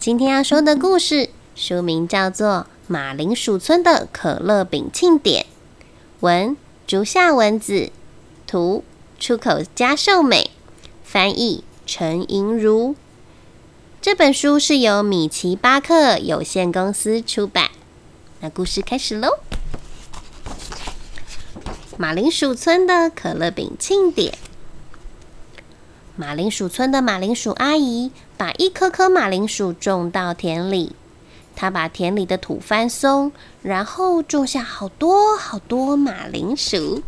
今天要说的故事书名叫做《马铃薯村的可乐饼庆典》，文竹下文子，图出口加寿美，翻译陈莹如。这本书是由米奇巴克有限公司出版。那故事开始喽！马铃薯村的可乐饼庆典。马铃薯村的马铃薯阿姨把一颗颗马铃薯种到田里，他把田里的土翻松，然后种下好多好多马铃薯。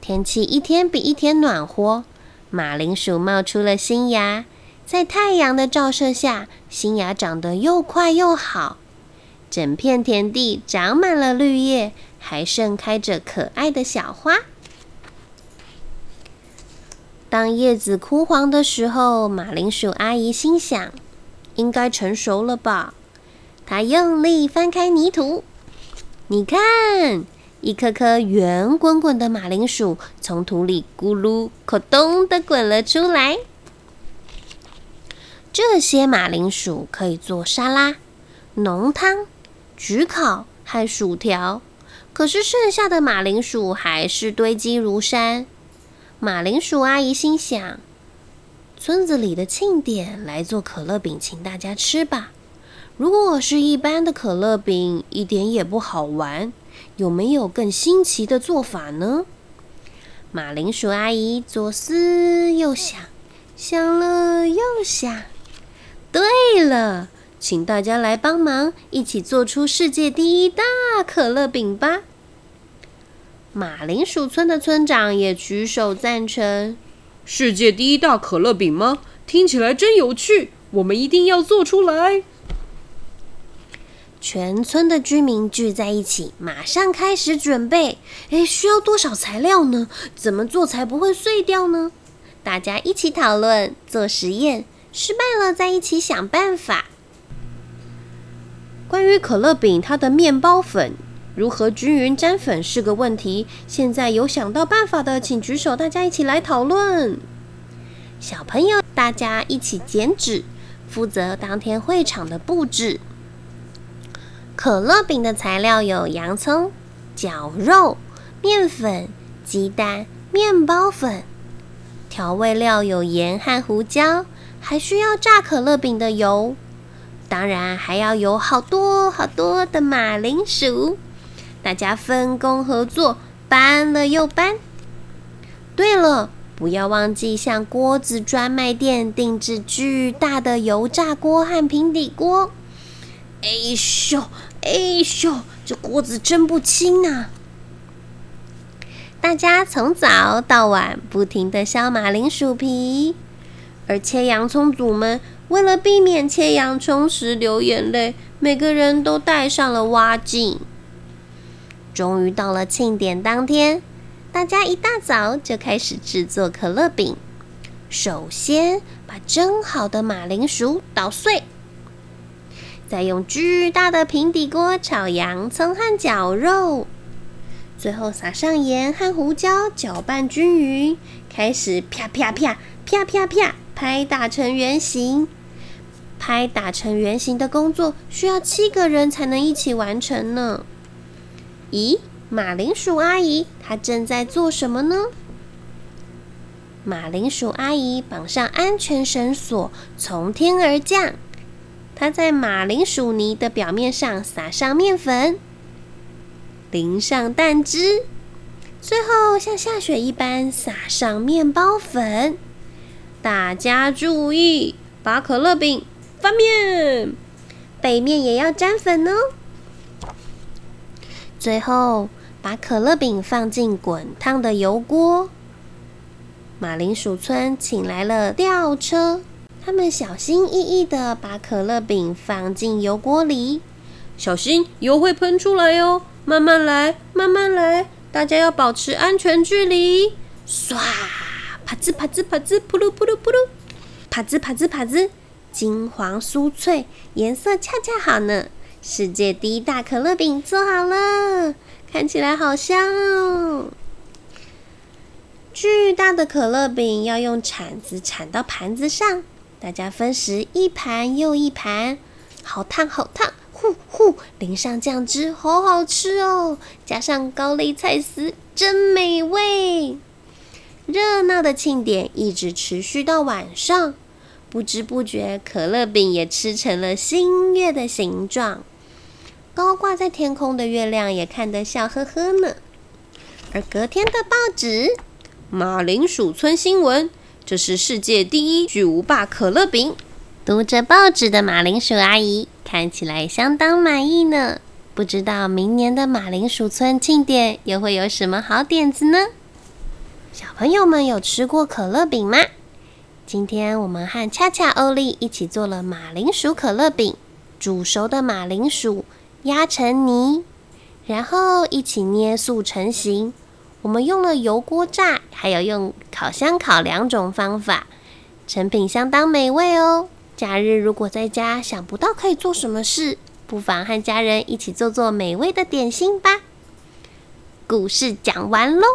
天气一天比一天暖和，马铃薯冒出了新芽，在太阳的照射下，新芽长得又快又好，整片田地长满了绿叶，还盛开着可爱的小花。当叶子枯黄的时候，马铃薯阿姨心想：“应该成熟了吧？”她用力翻开泥土，你看，一颗颗圆滚滚的马铃薯从土里咕噜“咕咚”的滚了出来。这些马铃薯可以做沙拉、浓汤、焗烤和薯条。可是剩下的马铃薯还是堆积如山。马铃薯阿姨心想：“村子里的庆典，来做可乐饼，请大家吃吧。如果是一般的可乐饼，一点也不好玩。有没有更新奇的做法呢？”马铃薯阿姨左思右想，想了又想。对了，请大家来帮忙，一起做出世界第一大可乐饼吧！马铃薯村的村长也举手赞成：“世界第一大可乐饼吗？听起来真有趣，我们一定要做出来。”全村的居民聚在一起，马上开始准备。诶，需要多少材料呢？怎么做才不会碎掉呢？大家一起讨论，做实验，失败了再一起想办法。关于可乐饼，它的面包粉。如何均匀沾粉是个问题。现在有想到办法的，请举手，大家一起来讨论。小朋友，大家一起剪纸，负责当天会场的布置。可乐饼的材料有洋葱、绞肉、面粉、鸡蛋、面包粉。调味料有盐和胡椒，还需要炸可乐饼的油。当然，还要有好多好多的马铃薯。大家分工合作，搬了又搬。对了，不要忘记向锅子专卖店定制巨大的油炸锅和平底锅。哎咻，哎咻，这锅子真不轻呐！大家从早到晚不停的削马铃薯皮，而切洋葱组们为了避免切洋葱时流眼泪，每个人都戴上了蛙镜。终于到了庆典当天，大家一大早就开始制作可乐饼。首先把蒸好的马铃薯捣碎，再用巨大的平底锅炒洋葱和绞肉，最后撒上盐和胡椒，搅拌均匀，开始啪啪啪啪啪啪拍打成圆形。拍打成圆形的工作需要七个人才能一起完成呢。咦，马铃薯阿姨她正在做什么呢？马铃薯阿姨绑上安全绳索，从天而降。她在马铃薯泥的表面上撒上面粉，淋上蛋汁，最后像下雪一般撒上面包粉。大家注意，把可乐饼翻面，背面也要沾粉哦。最后，把可乐饼放进滚烫的油锅。马铃薯村请来了吊车，他们小心翼翼的把可乐饼放进油锅里，小心油会喷出来哟！慢慢来，慢慢来，大家要保持安全距离。唰，啪滋啪滋啪滋，噗噜噗噜噗噜，啪滋啪滋啪滋，金黄酥脆，颜色恰恰好呢。世界第一大可乐饼做好了，看起来好香哦！巨大的可乐饼要用铲子铲到盘子上，大家分食一盘又一盘，好烫好烫，呼呼，淋上酱汁，好好吃哦！加上高丽菜丝，真美味。热闹的庆典一直持续到晚上，不知不觉，可乐饼也吃成了新月的形状。高挂在天空的月亮也看得笑呵呵呢。而隔天的报纸，马铃薯村新闻。这是世界第一巨无霸可乐饼。读着报纸的马铃薯阿姨看起来相当满意呢。不知道明年的马铃薯村庆典又会有什么好点子呢？小朋友们有吃过可乐饼吗？今天我们和恰恰、欧丽一起做了马铃薯可乐饼。煮熟的马铃薯压成泥，然后一起捏塑成型。我们用了油锅炸，还有用烤箱烤两种方法，成品相当美味哦。假日如果在家想不到可以做什么事，不妨和家人一起做做美味的点心吧。故事讲完喽。